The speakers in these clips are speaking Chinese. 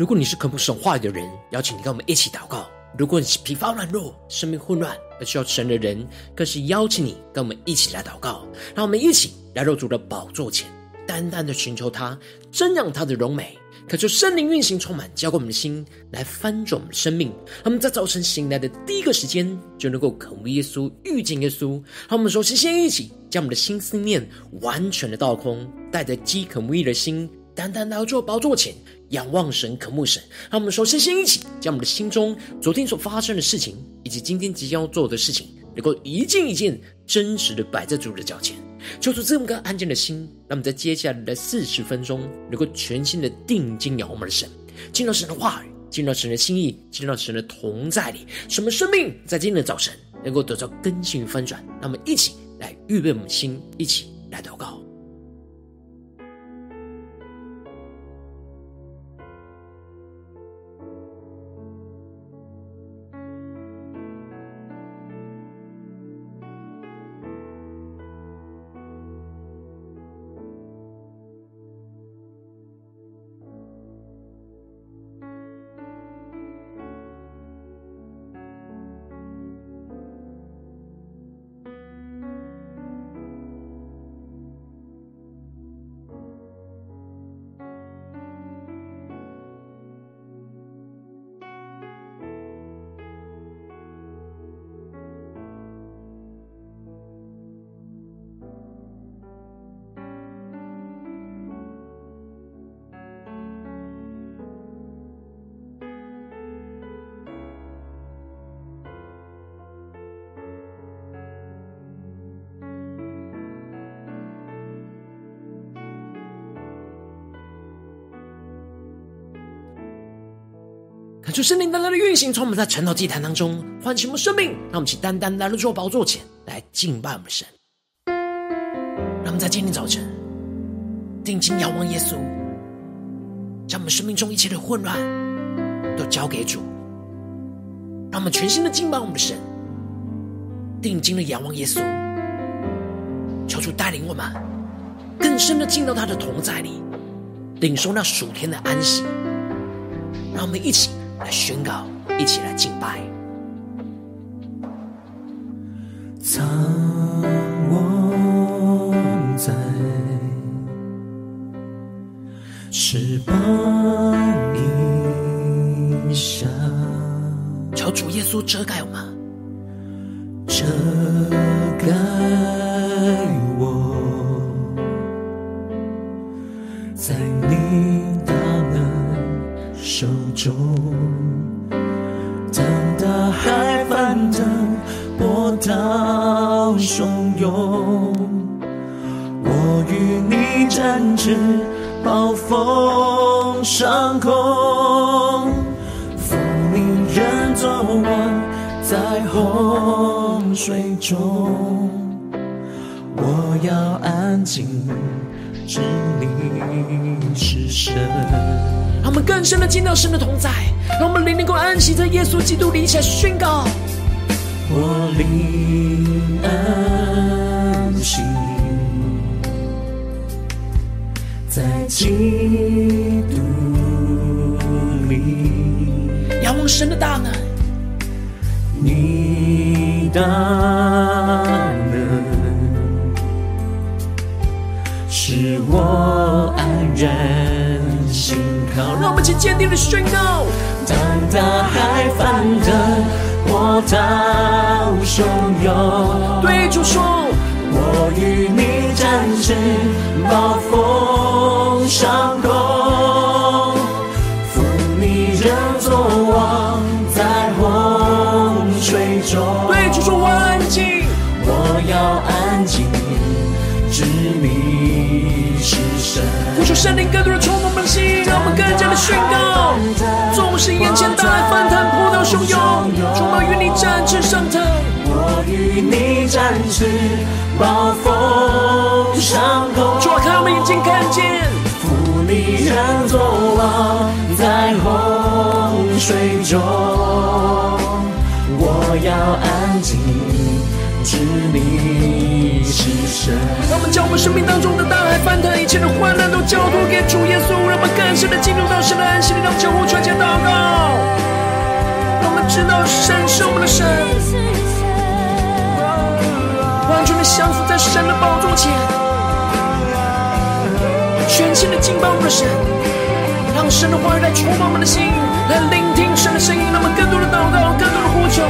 如果你是渴慕神话语的人，邀请你跟我们一起祷告；如果你是疲乏软弱、生命混乱而需要神的人，更是邀请你跟我们一起来祷告。让我们一起来入主的宝座前，单单的寻求他，瞻仰他的荣美。渴求圣灵运行充满，浇灌我们的心，来翻转我们的生命。让我们在早晨醒来的第一个时间，就能够渴慕耶稣、遇见耶稣。让我们首先先一起将我们的心思念完全的倒空，带着饥渴慕义的心，单单来到主宝座前，仰望神、渴慕神。让我们首先先一起将我们的心中昨天所发生的事情，以及今天即将要做的事情，能够一件一件真实的摆在主的脚前。求主这么个安静的心，那么在接下来的四十分钟，能够全心的定睛仰望我们的神，进入神的话语，进入神的心意，进入神的同在里，什么生命在今天的早晨能够得到更新与翻转？那么一起来预备我们的心，一起来祷告。恳求圣灵单单的运行，从我们在晨祷祭坛当中唤醒我们生命，让我们起单单来到主宝座前来敬拜我们神。让我们在今天早晨定睛仰望耶稣，将我们生命中一切的混乱都交给主，让我们全心的敬拜我们的神，定睛的仰望耶稣，求主带领我们更深的进到他的同在里，领受那属天的安息。让我们一起。来宣告，一起来敬拜。藏我在翅膀荫下，求主耶稣遮盖我们，水中，我要安静，知你是神。让我们更深的进到神的同在，让我们灵能够安息在耶稣基督里，一起来宣告。我灵安息在基督里，仰望神的大能，你大能使我安然心靠。让我们一起坚定的宣告：当大海翻腾。波涛汹涌，对主说，我与你展翅，暴风圣灵更多的充满我们的心，让我们更加的宣告，纵使眼前大海翻腾，波涛汹涌。展翅上腾，我与你展翅，暴风上空。主啊，开我们眼睛看见，负你人作王，在洪水中，神。让我们将我们生命当中的大海翻腾，一切的患难都交托给主耶稣。让我们更深的进入到神的安息里，让救护传前祷告，让我们知道神是我们的神，完全的降服在神的宝座前，全心的敬拜我们的神，让神的话语来触摸我们的心，来聆听神的声音，让我们更多的祷告，更多的呼求。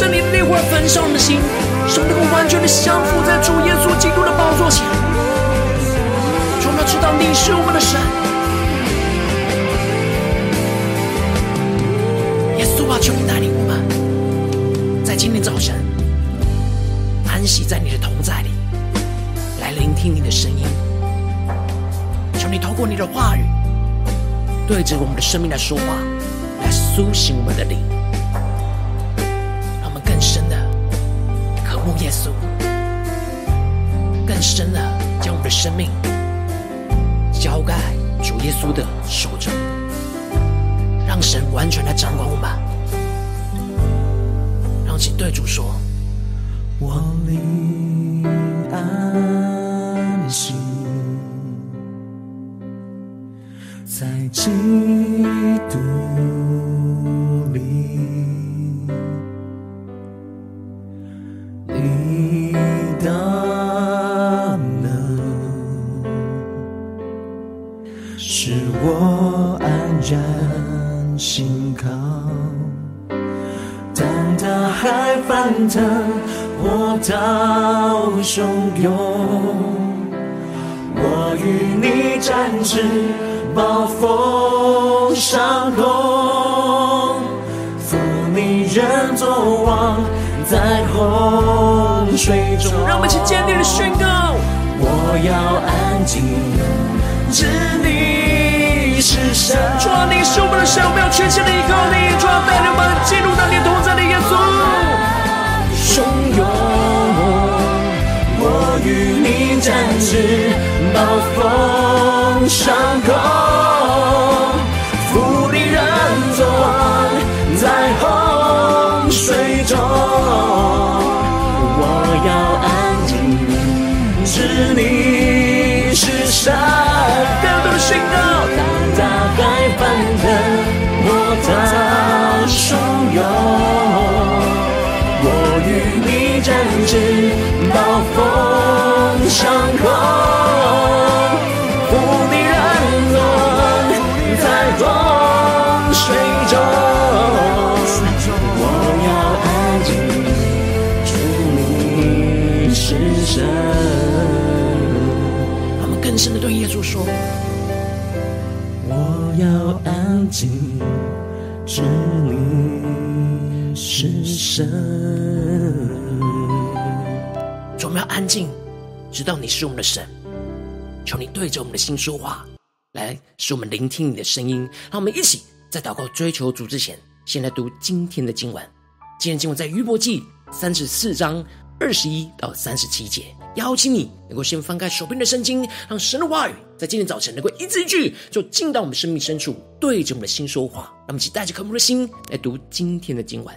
圣灵的烈火焚烧我们的心，使我们能够完全的降服在主耶稣基督的宝座前。让我知道你是我们的神，耶稣啊，求你带领我们，在今天早晨安息在你的同在里，来聆听你的声音。求你透过你的话语，对着我们的生命来说话，来苏醒我们的灵。稣的手中，让神完全来掌管我们。让其对主说：“我灵涛汹涌，我与你展翅，暴风上空，负你人作王，在洪水中。让我们一起坚定的宣告：我要安静，知你是神。主啊，你是我们的神，我们要全心的依靠你。主啊，带领我们进入到你同在的耶稣。展翅，暴风上空，负你人作王，在洪水中。我要安静，知你是神。更多的宣告，大海翻腾，波涛汹涌。展翅，上空，负你人作，在洪水中。我要安静，主你是神。我们更深的对耶稣说：我要安静，知你是神。我们要安静，知道你是我们的神。求你对着我们的心说话，来使我们聆听你的声音。让我们一起在祷告追求主之前，先来读今天的经文。今天经文在约伯记三十四章二十一到三十七节。邀请你能够先翻开手边的圣经，让神的话语在今天早晨能够一字一句，就进到我们生命深处，对着我们的心说话。让我们一起带着渴慕的心来读今天的经文。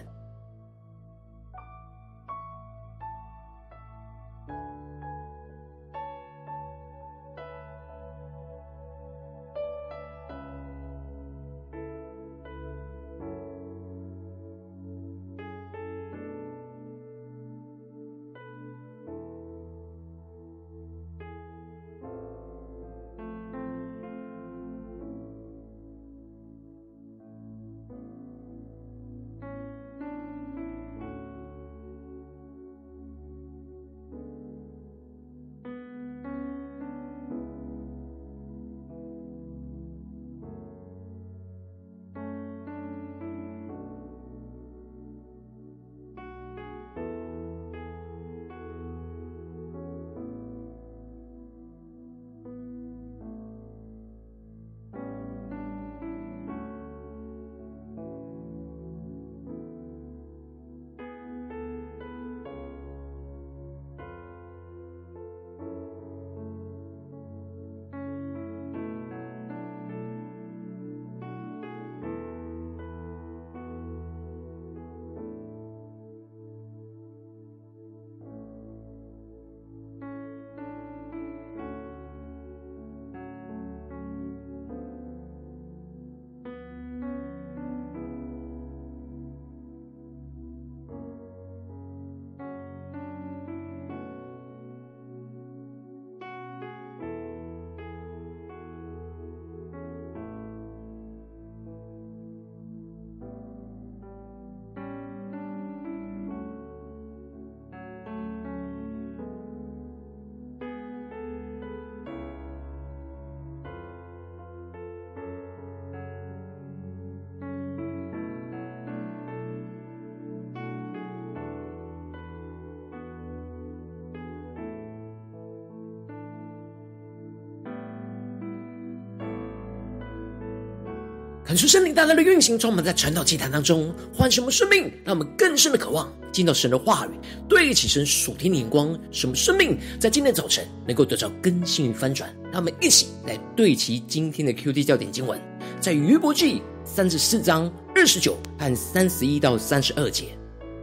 很出圣灵大大的运行，充满在传道祭坛当中唤醒我们生命，让我们更深的渴望进到神的话语，对齐神属天的眼光，什么生命在今天早晨能够得到更新与翻转。让我们一起来对齐今天的 QT 焦点经文，在约伯记三十四章二十九和三十一到三十二节。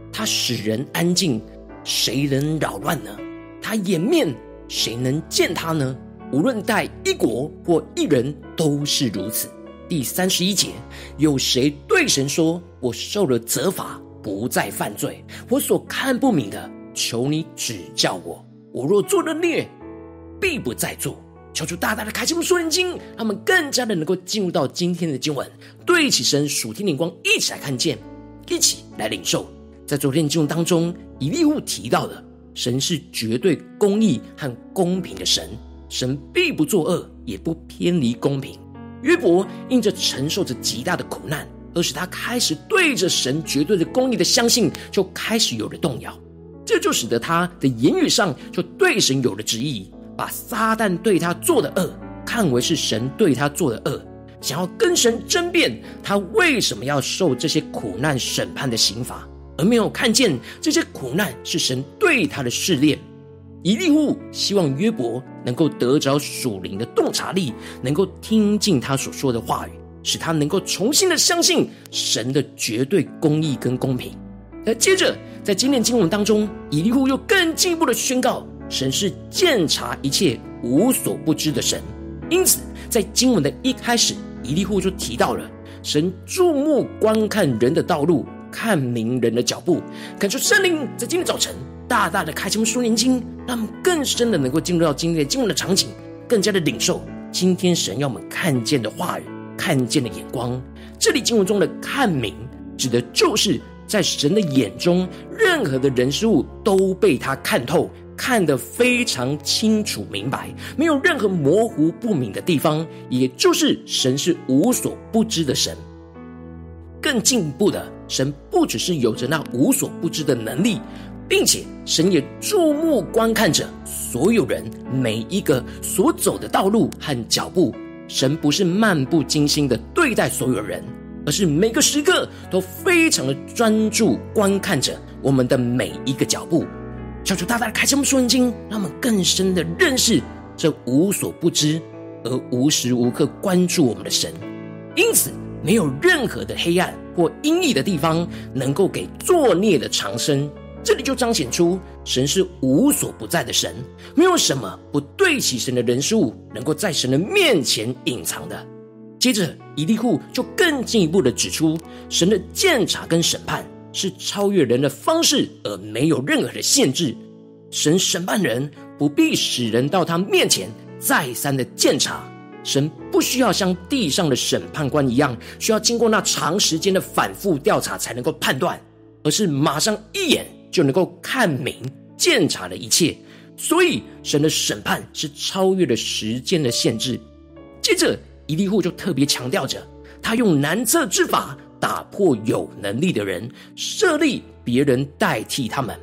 他使人安静，谁能扰乱呢？他掩面，谁能见他呢？无论待一国或一人，都是如此。第三十一节，有谁对神说：“我受了责罚，不再犯罪。我所看不明的，求你指教我。我若做了孽，必不再做。”求主大大的开启我们属灵经，让我们更加的能够进入到今天的经文，对起神属天灵光，一起来看见，一起来领受。在昨天的经文当中，以利户提到的，神是绝对公义和公平的神。神必不作恶，也不偏离公平。约伯因着承受着极大的苦难，而使他开始对着神绝对的公义的相信，就开始有了动摇。这就使得他的言语上就对神有了质疑，把撒旦对他做的恶看为是神对他做的恶，想要跟神争辩，他为什么要受这些苦难审判的刑罚，而没有看见这些苦难是神对他的试炼。以利户希望约伯能够得着属灵的洞察力，能够听进他所说的话语，使他能够重新的相信神的绝对公义跟公平。而接着在今天经文当中，以利户又更进一步的宣告，神是鉴察一切、无所不知的神。因此，在经文的一开始，以利户就提到了神注目观看人的道路，看明人的脚步。感受圣灵在今天早晨。大大的开启我们属灵经，让我们更深的能够进入到今天的经文的场景，更加的领受今天神要我们看见的话语、看见的眼光。这里经文中的“看明”指的就是在神的眼中，任何的人事物都被他看透，看得非常清楚明白，没有任何模糊不明的地方。也就是神是无所不知的神。更进一步的，神不只是有着那无所不知的能力。并且，神也注目观看着所有人每一个所走的道路和脚步。神不是漫不经心的对待所有人，而是每个时刻都非常的专注观看着我们的每一个脚步。求主大大的开启我们属灵经，让我们更深的认识这无所不知而无时无刻关注我们的神。因此，没有任何的黑暗或阴翳的地方能够给作孽的藏身。这里就彰显出神是无所不在的神，没有什么不对起神的人事物能够在神的面前隐藏的。接着，以利户就更进一步的指出，神的鉴察跟审判是超越人的方式，而没有任何的限制。神审判人不必使人到他面前再三的鉴察，神不需要像地上的审判官一样，需要经过那长时间的反复调查才能够判断，而是马上一眼。就能够看明、鉴察了一切，所以神的审判是超越了时间的限制。接着，伊利户就特别强调着，他用难测之法打破有能力的人，设立别人代替他们。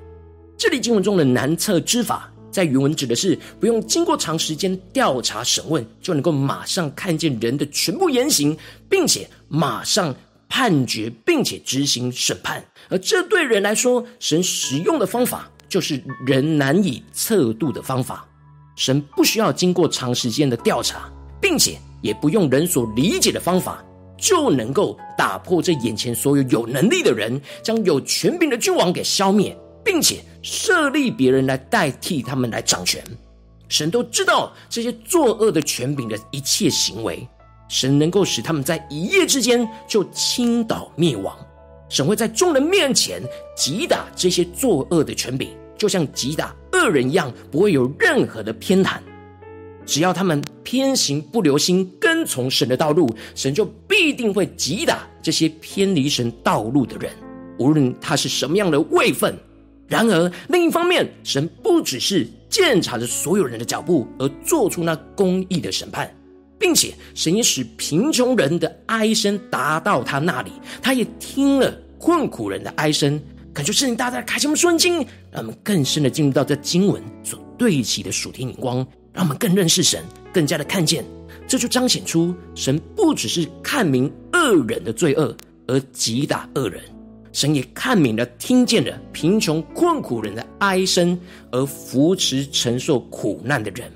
这里经文中的难测之法，在原文指的是不用经过长时间调查审问，就能够马上看见人的全部言行，并且马上。判决并且执行审判，而这对人来说，神使用的方法就是人难以测度的方法。神不需要经过长时间的调查，并且也不用人所理解的方法，就能够打破这眼前所有有能力的人，将有权柄的君王给消灭，并且设立别人来代替他们来掌权。神都知道这些作恶的权柄的一切行为。神能够使他们在一夜之间就倾倒灭亡，神会在众人面前击打这些作恶的权柄，就像击打恶人一样，不会有任何的偏袒。只要他们偏行不留心跟从神的道路，神就必定会击打这些偏离神道路的人，无论他是什么样的位分。然而另一方面，神不只是鉴察着所有人的脚步，而做出那公义的审判。并且，神也使贫穷人的哀声达到他那里，他也听了困苦人的哀声。感觉圣灵大大开启我们属灵经，让我们更深的进入到这经文所对齐的属天眼光，让我们更认识神，更加的看见。这就彰显出神不只是看明恶人的罪恶而击打恶人。神也看明了、听见了贫穷困苦人的哀声，而扶持承受苦难的人。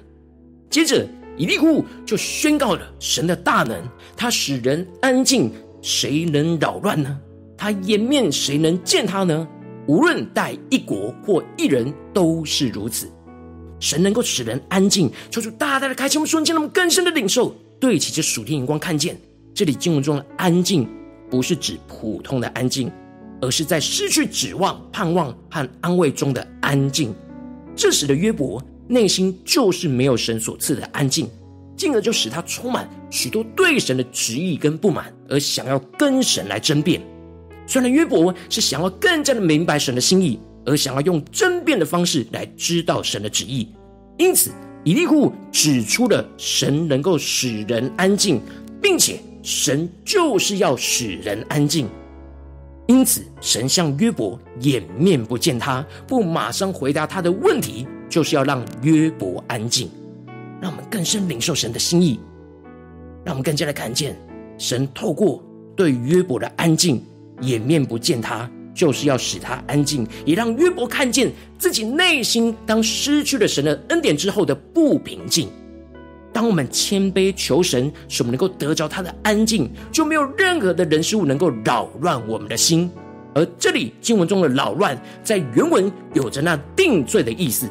接着，以利户就宣告了神的大能，他使人安静，谁能扰乱呢？他颜面，谁能见他呢？无论待一国或一人，都是如此。神能够使人安静，求主大大的开启我们瞬间，让我们更深的领受，对齐这属天眼光，看见这里经文中的安静，不是指普通的安静。而是在失去指望、盼望和安慰中的安静。这时的约伯内心就是没有神所赐的安静，进而就使他充满许多对神的质疑跟不满，而想要跟神来争辩。虽然约伯是想要更加的明白神的心意，而想要用争辩的方式来知道神的旨意，因此以利户指出了神能够使人安静，并且神就是要使人安静。因此，神向约伯掩面不见他，不马上回答他的问题，就是要让约伯安静，让我们更深领受神的心意，让我们更加的看见神透过对约伯的安静，掩面不见他，就是要使他安静，也让约伯看见自己内心当失去了神的恩典之后的不平静。当我们谦卑求神，使我们能够得着他的安静，就没有任何的人事物能够扰乱我们的心。而这里经文中的扰乱，在原文有着那定罪的意思，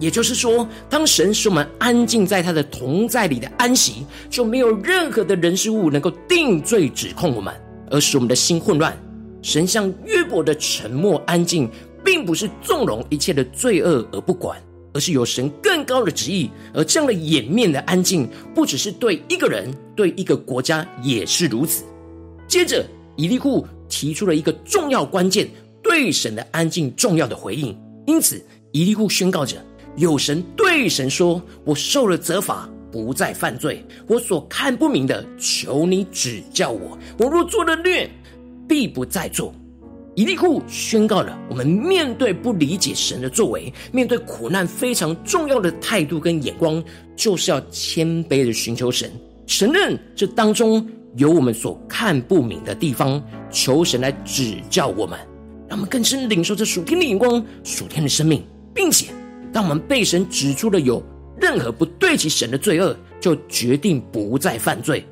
也就是说，当神使我们安静在他的同在里的安息，就没有任何的人事物能够定罪指控我们，而使我们的心混乱。神向约伯的沉默安静，并不是纵容一切的罪恶而不管。而是有神更高的旨意，而这样的掩面的安静，不只是对一个人，对一个国家也是如此。接着，以利户提出了一个重要关键，对神的安静重要的回应。因此，以利户宣告着：有神对神说：“我受了责罚，不再犯罪。我所看不明的，求你指教我。我若做了孽，必不再做。”以利户宣告了，我们面对不理解神的作为，面对苦难非常重要的态度跟眼光，就是要谦卑的寻求神，承认这当中有我们所看不明的地方，求神来指教我们，让我们更深领受这属天的眼光、属天的生命，并且当我们被神指出了有任何不对齐神的罪恶，就决定不再犯罪，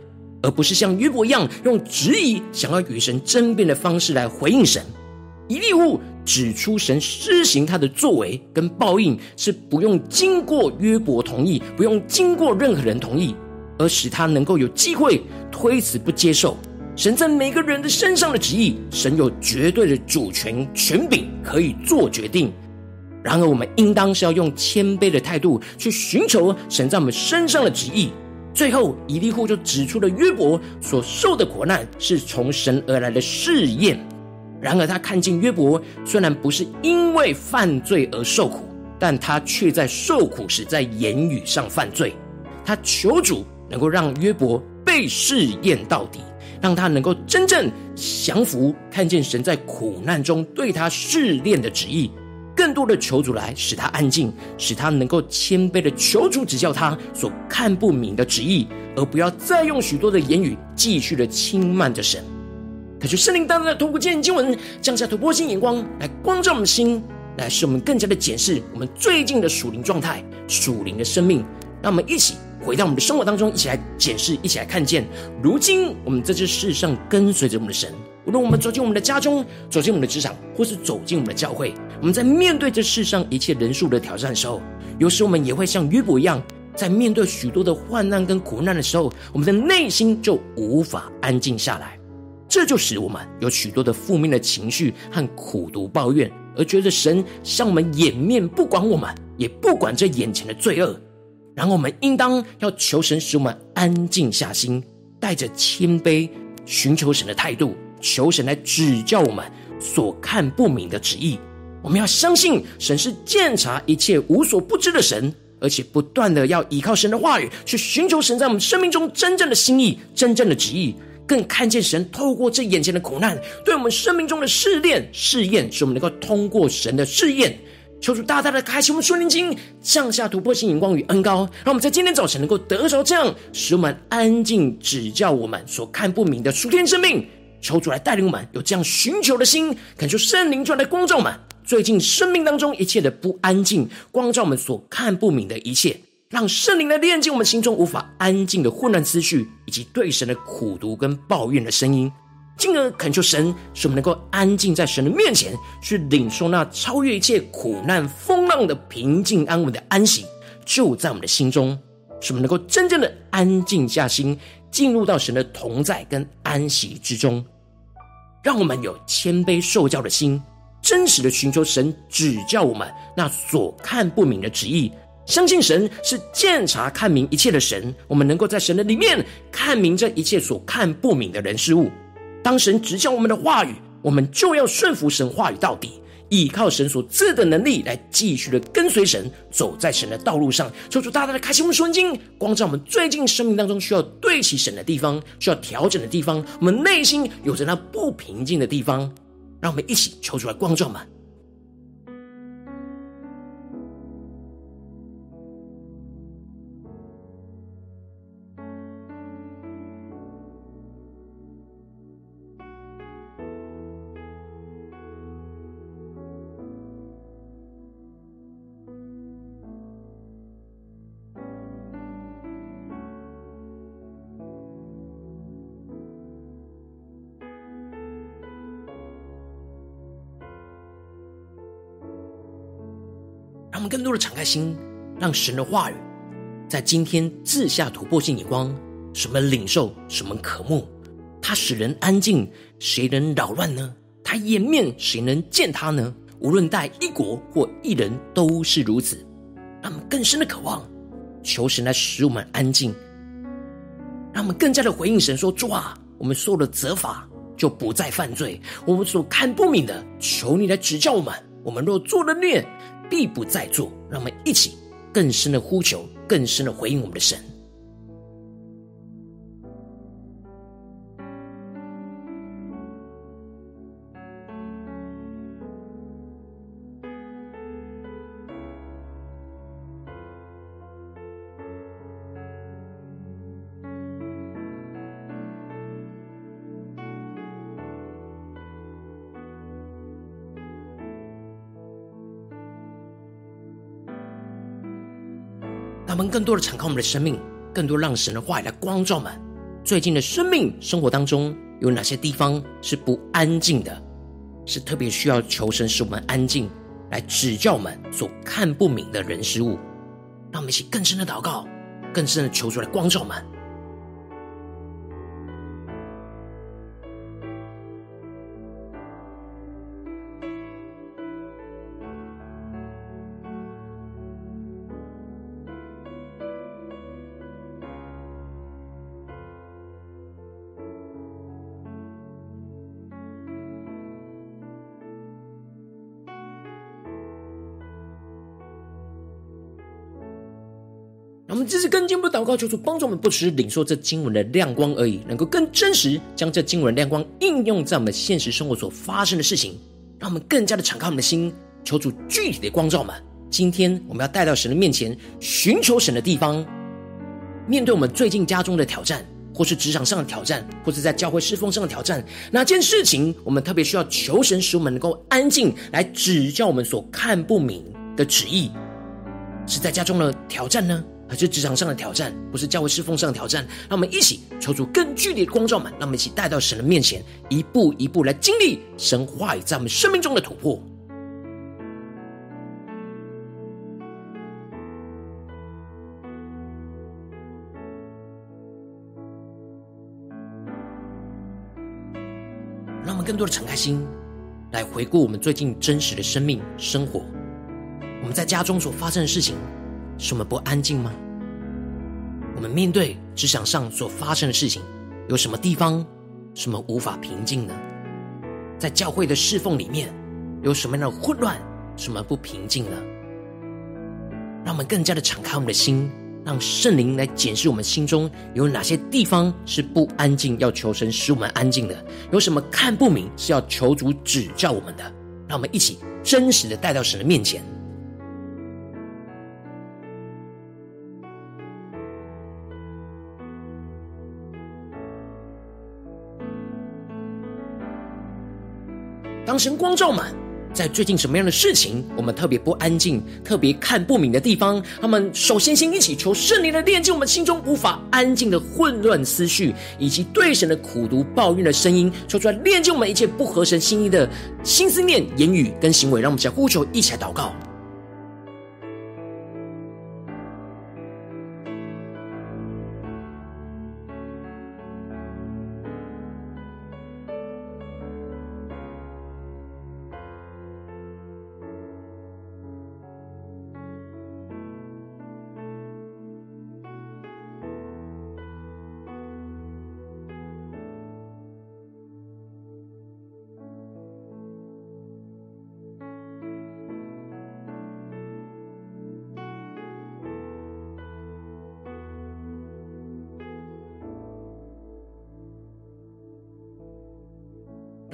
而不是像约伯一样用质疑想要与神争辩的方式来回应神。以利户指出，神施行他的作为跟报应是不用经过约伯同意，不用经过任何人同意，而使他能够有机会推辞不接受。神在每个人的身上的旨意，神有绝对的主权权柄可以做决定。然而，我们应当是要用谦卑的态度去寻求神在我们身上的旨意。最后，以利户就指出了约伯所受的苦难是从神而来的试验。然而，他看见约伯虽然不是因为犯罪而受苦，但他却在受苦时在言语上犯罪。他求主能够让约伯被试验到底，让他能够真正降服，看见神在苦难中对他试炼的旨意。更多的求主来使他安静，使他能够谦卑的求主指教他所看不明的旨意，而不要再用许多的言语继续的轻慢着神。他就圣灵当的透过见经文降下突破性眼光，来光照我们的心，来使我们更加的检视我们最近的属灵状态、属灵的生命。让我们一起回到我们的生活当中，一起来检视，一起来看见。如今我们在这世上跟随着我们的神，无论我们走进我们的家中，走进我们的职场，或是走进我们的教会，我们在面对这世上一切人数的挑战的时候，有时我们也会像约伯一样，在面对许多的患难跟苦难的时候，我们的内心就无法安静下来。这就使我们有许多的负面的情绪和苦毒抱怨，而觉得神向我们掩面不管我们，也不管这眼前的罪恶。然后我们应当要求神使我们安静下心，带着谦卑寻求神的态度，求神来指教我们所看不明的旨意。我们要相信神是鉴察一切无所不知的神，而且不断的要依靠神的话语，去寻求神在我们生命中真正的心意、真正的旨意。更看见神透过这眼前的苦难，对我们生命中的试炼、试验，使我们能够通过神的试验，求主大大的开启我们属灵经，向下突破性眼光与恩膏，让我们在今天早晨能够得着这样，使我们安静指教我们所看不明的属天生命。求主来带领我们有这样寻求的心，恳求圣灵就来光照我们最近生命当中一切的不安静，光照我们所看不明的一切，让圣灵来炼净我们心中无法安静的混乱思绪，以及对神的苦读跟抱怨的声音。进而恳求神，使我们能够安静在神的面前，去领受那超越一切苦难风浪的平静安稳的安息，就在我们的心中，使我们能够真正的安静下心，进入到神的同在跟安息之中。让我们有谦卑受教的心，真实的寻求神指教我们那所看不明的旨意，相信神是鉴察看明一切的神，我们能够在神的里面看明这一切所看不明的人事物。当神指向我们的话语，我们就要顺服神话语到底，依靠神所赐的能力来继续的跟随神，走在神的道路上。抽出大大的开心我们属灵，光照我们最近生命当中需要对齐神的地方，需要调整的地方，我们内心有着那不平静的地方，让我们一起抽出来光照吧。让我们更多的敞开心，让神的话语在今天自下突破性眼光，什么领受，什么渴慕，他使人安静，谁能扰乱呢？他掩面，谁能见他呢？无论在一国或一人，都是如此。让我们更深的渴望，求神来使我们安静，让我们更加的回应神说：主啊，我们受了责罚，就不再犯罪。我们所看不明的，求你来指教我们。我们若做了孽。必不再做，让我们一起更深的呼求，更深的回应我们的神。他们更多的敞开我们的生命，更多让神的话语来光照我们。最近的生命生活当中，有哪些地方是不安静的？是特别需要求神使我们安静，来指教我们所看不明的人事物。让我们一起更深的祷告，更深的求出来光照我们。只是更进一步祷告，求主帮助我们，不只是领受这经文的亮光而已，能够更真实将这经文亮光应用在我们现实生活所发生的事情，让我们更加的敞开我们的心，求主具体的光照我们。今天我们要带到神的面前，寻求神的地方，面对我们最近家中的挑战，或是职场上的挑战，或是在教会侍奉上的挑战，哪件事情我们特别需要求神使我们能够安静，来指教我们所看不明的旨意，是在家中的挑战呢？而是职场上的挑战，不是教会侍奉上的挑战。让我们一起求主更具体的光照们，让我们一起带到神的面前，一步一步来经历神话语在我们生命中的突破。让我们更多的敞开心，来回顾我们最近真实的生命生活，我们在家中所发生的事情。是我们不安静吗？我们面对职场上所发生的事情，有什么地方什么无法平静呢？在教会的侍奉里面，有什么样的混乱，什么不平静呢？让我们更加的敞开我们的心，让圣灵来检视我们心中有哪些地方是不安静，要求神使我们安静的；有什么看不明，是要求主指教我们的。让我们一起真实的带到神的面前。神光照满。在最近什么样的事情，我们特别不安静，特别看不明的地方，他们首先先一起求圣灵的链接我们心中无法安静的混乱思绪，以及对神的苦读抱怨的声音，说出来链接我们一切不合神心意的心思念、言语跟行为。让我们一起呼求，一起来祷告。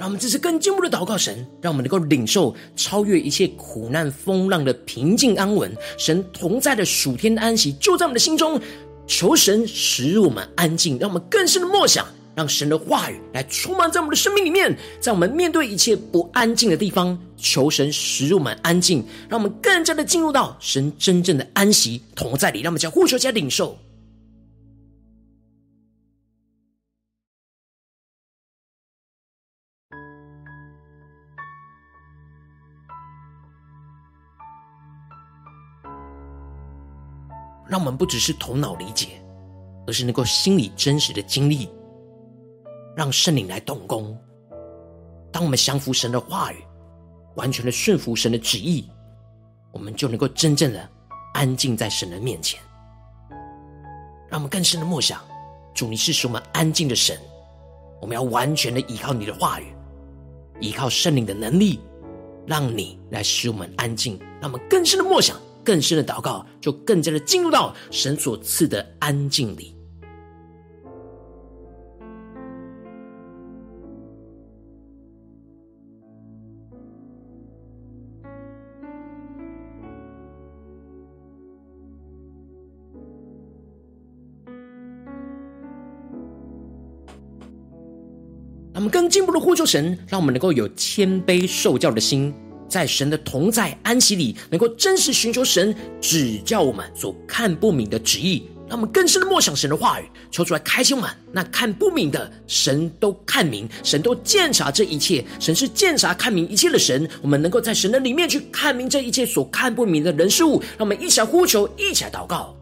我们这次更进一步的祷告神，让我们能够领受超越一切苦难风浪的平静安稳。神同在的暑天的安息就在我们的心中。求神使我们安静，让我们更深的默想，让神的话语来充满在我们的生命里面。在我们面对一切不安静的地方，求神使我们安静，让我们更加的进入到神真正的安息同在里。让我们将呼求加领受。我们不只是头脑理解，而是能够心里真实的经历，让圣灵来动工。当我们降服神的话语，完全的顺服神的旨意，我们就能够真正的安静在神的面前。让我们更深的默想，主，你是使我们安静的神。我们要完全的依靠你的话语，依靠圣灵的能力，让你来使我们安静。让我们更深的默想。更深的祷告，就更加的进入到神所赐的安静里。我们更进一步的呼求神，让我们能够有谦卑受教的心。在神的同在安息里，能够真实寻求神指教我们所看不明的旨意，让我们更深的默想神的话语，求出来开心我们。那看不明的，神都看明，神都鉴察这一切，神是鉴察看明一切的神。我们能够在神的里面去看明这一切所看不明的人事物，让我们一起来呼求，一起来祷告。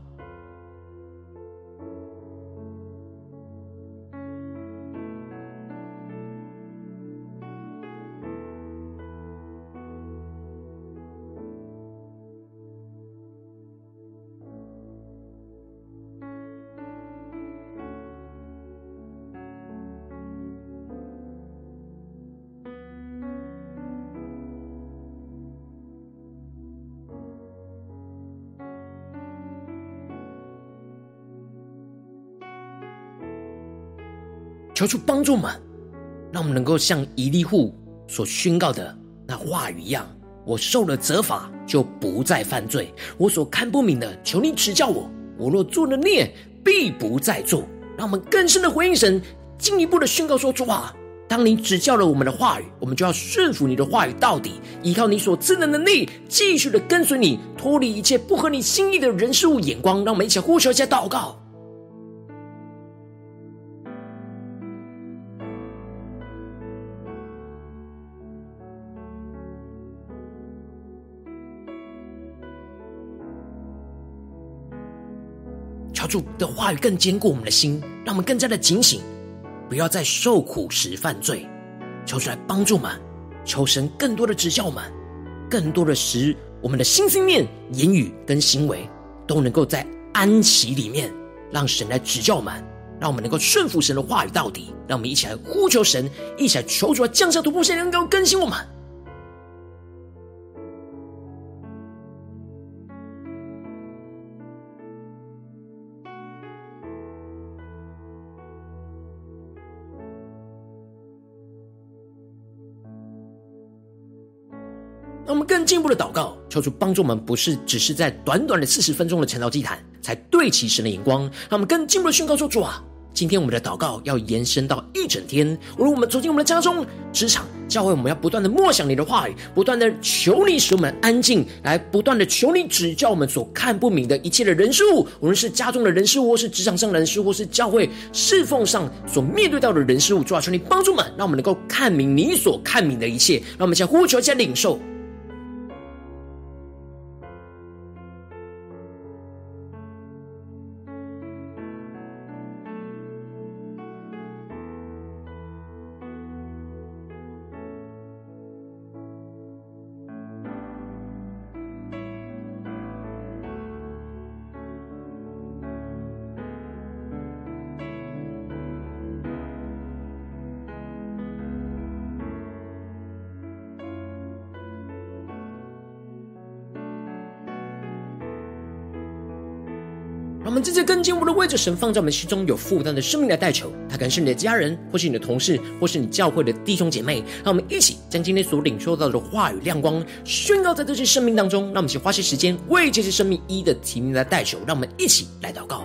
求主帮助我们，让我们能够像以利户所宣告的那话语一样：我受了责罚，就不再犯罪；我所看不明的，求你指教我；我若做了孽，必不再做。让我们更深的回应神，进一步的宣告说：主啊，当你指教了我们的话语，我们就要顺服你的话语到底，依靠你所赐的能力，继续的跟随你，脱离一切不合你心意的人事物眼光。让我们一起呼求一下祷告。主的话语更坚固我们的心，让我们更加的警醒，不要在受苦时犯罪。求主来帮助我们，求神更多的指教我们，更多的使我们的心心念、言语跟行为都能够在安息里面，让神来指教我们，让我们能够顺服神的话语到底。让我们一起来呼求神，一起来求主来降下突破线，能够更新我们。我们更进一步的祷告，求主帮助我们，不是只是在短短的四十分钟的晨祷祭坛才对齐神的眼光。让我们更进一步的宣告说：主啊，今天我们的祷告要延伸到一整天。无论我们走进我们的家中、职场、教会，我们要不断的默想你的话语，不断的求你使我们安静，来不断的求你指教我们所看不明的一切的人事物，无论是家中的人事物，或是职场上的人事物，或是教会侍奉上所面对到的人事物，主啊，求你帮助我们，让我们能够看明你所看明的一切。让我们先呼求，先领受。们直接跟进我们的位置，神放在我们心中有负担的生命来代求。他可能是你的家人，或是你的同事，或是你教会的弟兄姐妹。让我们一起将今天所领受到的话语亮光宣告在这些生命当中。让我们一起花些时间为这些生命一的提名来代求。让我们一起来祷告。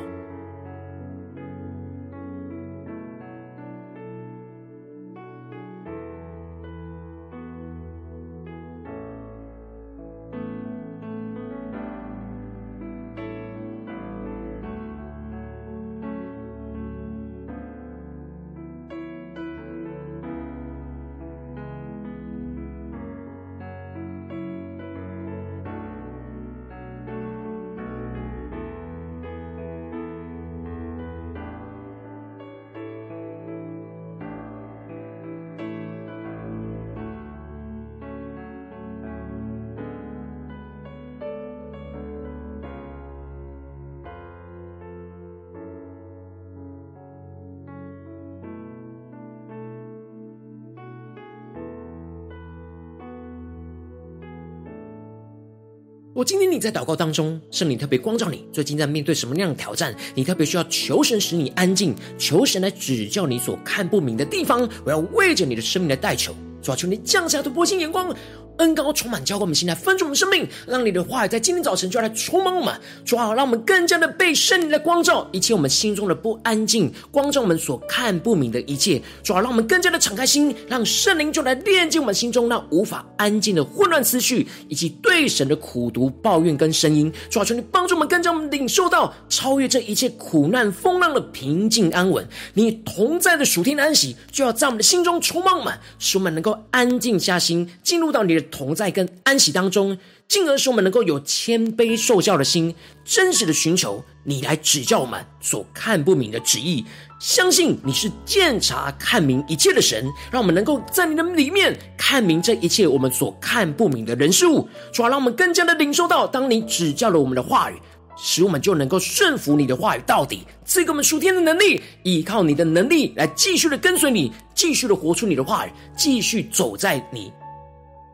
今天你在祷告当中，圣灵特别光照你，最近在面对什么样的挑战？你特别需要求神使你安静，求神来指教你所看不明的地方。我要为着你的生命来代求，主啊，求你降下突破性眼光。恩膏充满，浇灌我们心来分盛我们生命，让你的话语在今天早晨就要来充满我们，主好，让我们更加的被圣灵的光照，一切我们心中的不安静，光照我们所看不明的一切，主好，让我们更加的敞开心，让圣灵就来炼净我们心中那无法安静的混乱思绪，以及对神的苦读抱怨跟声音，主好，求你帮助我们，更加我们领受到超越这一切苦难风浪的平静安稳，你同在的属天的安息，就要在我们的心中充满我们，使我们能够安静下心，进入到你的。同在跟安息当中，进而使我们能够有谦卑受教的心，真实的寻求你来指教我们所看不明的旨意，相信你是鉴察看明一切的神，让我们能够在你的里面看明这一切我们所看不明的人事物，主要让我们更加的领受到，当你指教了我们的话语，使我们就能够顺服你的话语到底，赐给我们属天的能力，依靠你的能力来继续的跟随你，继续的活出你的话语，继续走在你。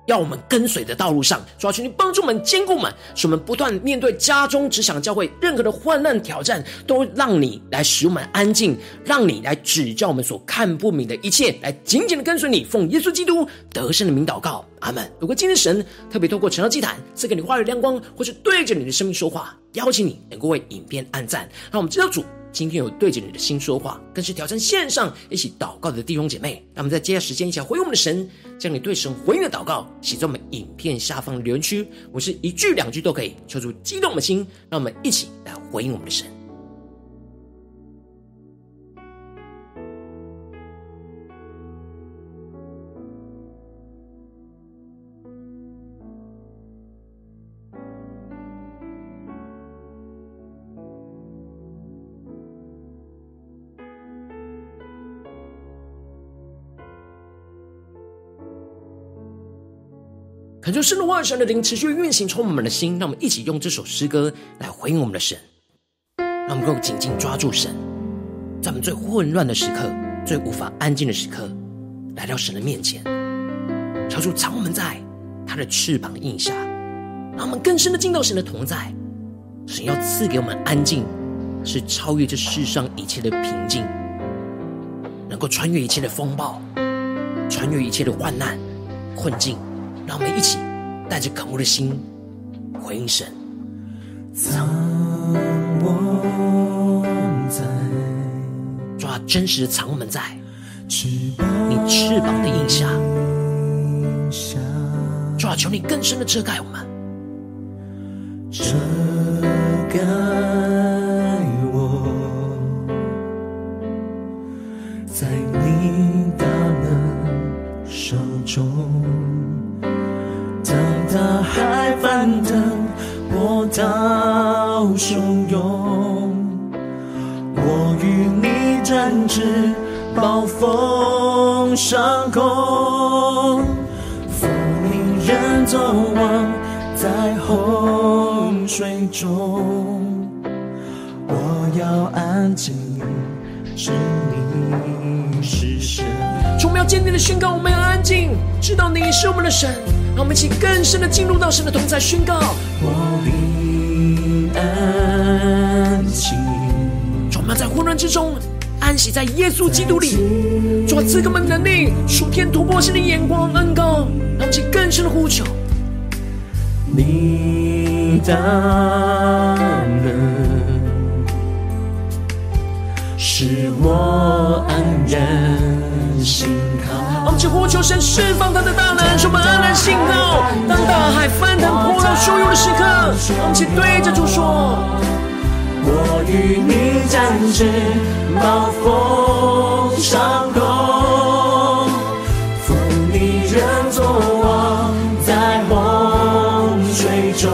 要我们跟随的道路上，主要求你帮助我们、坚固我们，使我们不断面对家中、职场、教会任何的患难挑战，都让你来使我们安静，让你来指教我们所看不明的一切，来紧紧的跟随你，奉耶稣基督得胜的名祷告，阿门。如果今天神特别透过晨祷祭坛赐给你话语亮光，或是对着你的生命说话，邀请你能够为影片按赞，让我们知道主。今天有对着你的心说话，更是挑战线上一起祷告的弟兄姐妹。那我们在接下来时间一起来回应我们的神，将你对神回应的祷告写在我们影片下方的留言区。我是一句两句都可以，求主激动的心，让我们一起来回应我们的神。圣的万神的灵持续运行，充满我们的心，让我们一起用这首诗歌来回应我们的神，让我们能够紧紧抓住神，在我们最混乱的时刻、最无法安静的时刻，来到神的面前，求主藏我们在他的翅膀荫下，让我们更深的进到神的同在。神要赐给我们安静，是超越这世上一切的平静，能够穿越一切的风暴，穿越一切的患难困境。让我们一起带着渴慕的心回应神。藏我在主啊，啊，真实的藏我们在翅你翅膀的印下。荫下，主啊，求你更深的遮盖我们，遮盖波涛汹涌，我与你展翅，暴风上空，负你人作王，在洪水中，我要安静，知你是神。我们要坚定的宣告，我们要安静，知道你是我们的神。让我们一起更深的进入到神的同在，宣告我们在混乱之中安息在耶稣基督里。主，赐给我们能力，属天突破性的眼光恩膏，让我们一起更深的呼求。你大能使我安然心靠。我们呼求神释放他的大能，使我们安然信靠。当大海翻腾、波涛汹涌的时刻，我们对着主说：我与你展翅，暴风上空，负你人作王，在洪水中，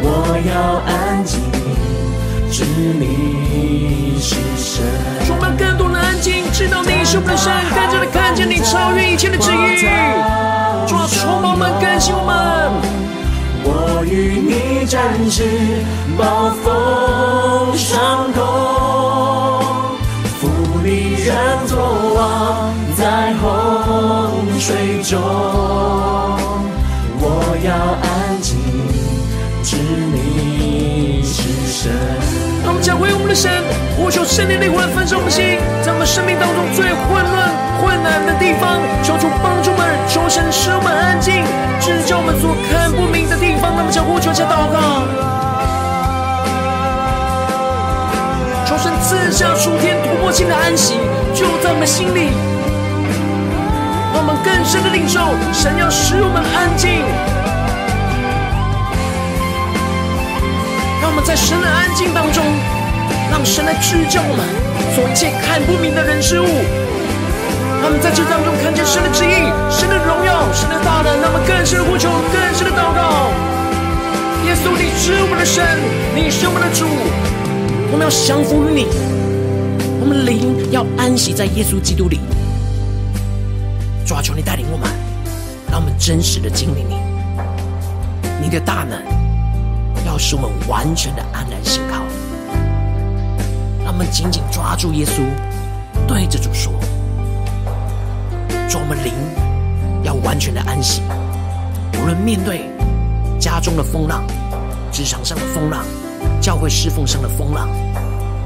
我要安静，知你是神。主，我们更多的安静，知道你是我们的神，更加的看见你超越一切的旨意。你展翅，暴风上空，负你人作王，在洪水中，我要安静，知你是神。让我们讲回我们的神，呼求圣灵灵魂焚烧我们的心，在我们生命当中最混乱、困难的地方，求主帮助们，求神使我们安静，指教我们所看不明的地方。那么，将呼求加祷告，求神赐下属天突破性的安息，就在我们心里，让我们更深的领受神要使我们安静。让我们在神的安静当中，让神来指教我们，所一切看不明的人事物。他们在这当中看见神的旨意、神的荣耀、神的大能。让我们更深的呼求，更深的祷告。耶稣，你是我们的神，你是我们的主，我们要降服于你，我们灵要安息在耶稣基督里。主啊，求你带领我们，让我们真实的经历你，你的大能。要使我们完全的安然信靠，让我们紧紧抓住耶稣，对着主说：“主，我们灵要完全的安息，无论面对家中的风浪、职场上的风浪、教会侍奉上的风浪，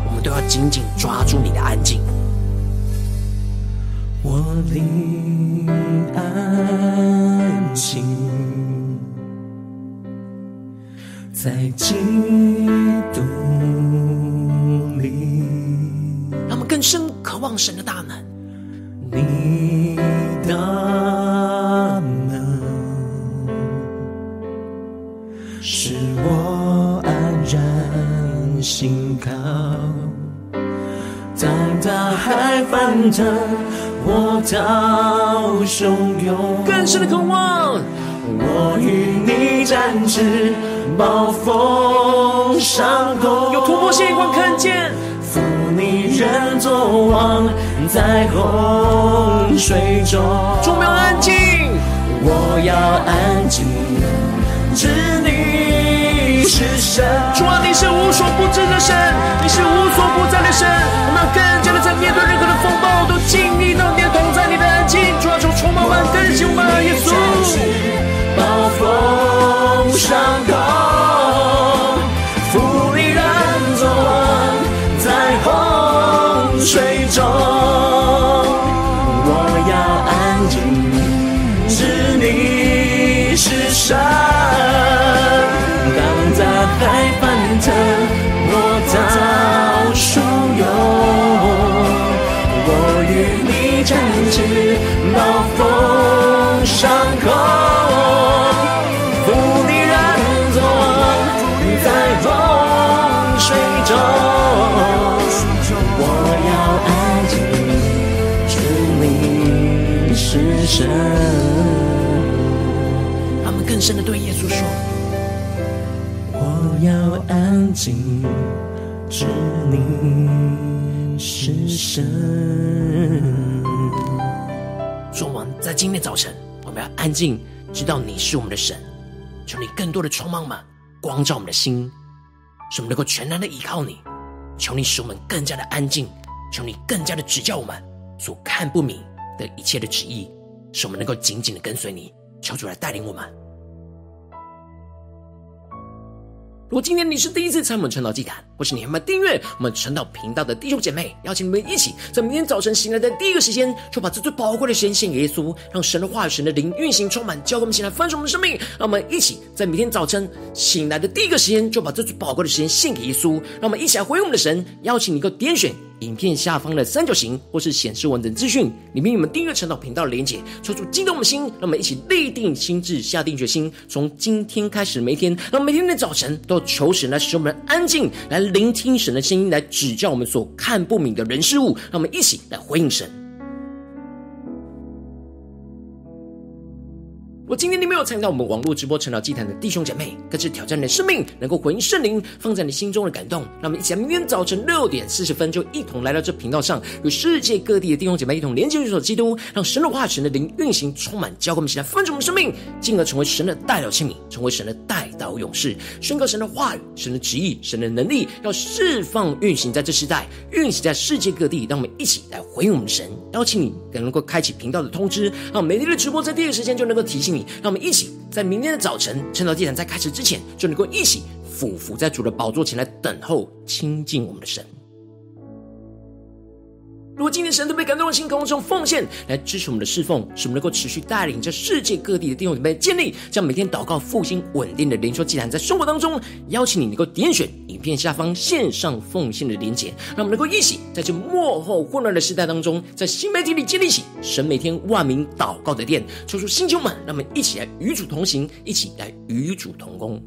我们都要紧紧抓住你的安静。”我灵安静。在基督里，让我们更深渴望神的大能。你大能使我安然心靠。当大海翻腾，波涛汹涌，更深的渴望。我与你展翅。暴风上空，有突破性眼光看见，愿作王，在洪水中。主，我要安静，我要安静，知你是神。主啊，你是无所不知的神，你是无所不在的神。我们更加的在面对今天早晨，我们要安静，知道你是我们的神。求你更多的充满我们，光照我们的心，使我们能够全然的依靠你。求你使我们更加的安静，求你更加的指教我们所看不明的一切的旨意，使我们能够紧紧的跟随你。求主来带领我们。如果今天你是第一次参与我们晨祷祭坛，或是你还没订阅我们晨祷频道的弟兄姐妹，邀请你们一起在明天早晨醒来的第一个时间，就把这最宝贵的时间献给耶稣，让神的话语、神的灵运行充满，教给我们醒来丰盛我们的生命。让我们一起在明天早晨醒来的第一个时间，就把这最宝贵的时间献给耶稣。让我们一起来回应我们的神，邀请你能够点选。影片下方的三角形，或是显示完整资讯，里面有我们订阅陈祷频道的连结，抽出激动的心，让我们一起立定心智，下定决心，从今天开始每一天，让每天的早晨都求神来使我们安静，来聆听神的声音，来指教我们所看不明的人事物，让我们一起来回应神。我今天你没有参与到我们网络直播晨祷祭坛的弟兄姐妹，更是挑战你的生命，能够回应圣灵放在你心中的感动。让我们一起在明天早晨六点四十分，就一同来到这频道上，与世界各地的弟兄姐妹一同连接入手基督，让神的话语、神的灵运行充满，教会我们起来分盛我们生命，进而成为神的代祷器皿，成为神的代祷勇士，宣告神的话语、神的旨意、神的能力，要释放运行在这世代，运行在世界各地。让我们一起来回应我们神，邀请你能够开启频道的通知，让每天的直播在第一时间就能够提醒。让我们一起在明天的早晨，趁着祭坛在开始之前，就能够一起俯伏在主的宝座前来等候亲近我们的神。如果今天神都被感动的心，渴望用奉献来支持我们的侍奉，使我们能够持续带领着世界各地的弟兄姊妹建立这样每天祷告复兴稳定的灵修祭坛，在生活当中，邀请你能够点选影片下方线上奉献的连结，让我们能够一起在这幕后混乱的时代当中，在新媒体里建立起神每天万名祷告的殿，抽出星球们，让我们一起来与主同行，一起来与主同工。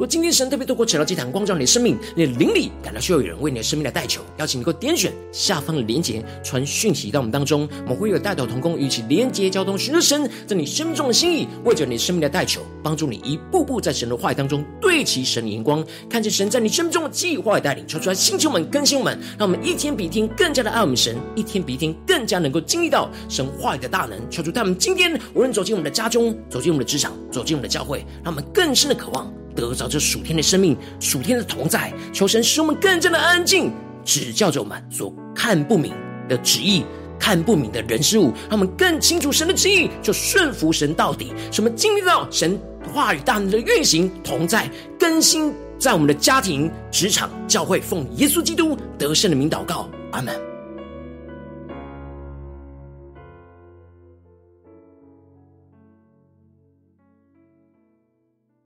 若今天神特别透过晨祷祭坛光照你的生命，你的灵里感到需要有人为你的生命来代求，邀请你能够点选下方的连结，传讯息到我们当中，我们会有代祷同工，与其连结交通，寻求神在你生命中的心意，为着你生命的代求，帮助你一步步在神的话语当中对齐神的眼光，看见神在你生命中的计划与带领，求出来星球们更新我们，让我们一天比一天更加的爱我们神，一天比一天更加能够经历到神话语的大能，求主带我们今天无论走进我们的家中，走进我们的职场，走进我们的教会，让我们更深的渴望。得着这属天的生命，属天的同在，求神使我们更加的安静，指教着我们所看不明的旨意，看不明的人事物，让我们更清楚神的旨意，就顺服神到底。使我们经历到神话语大能的运行同在更新，在我们的家庭、职场、教会，奉耶稣基督得胜的名祷告，阿门。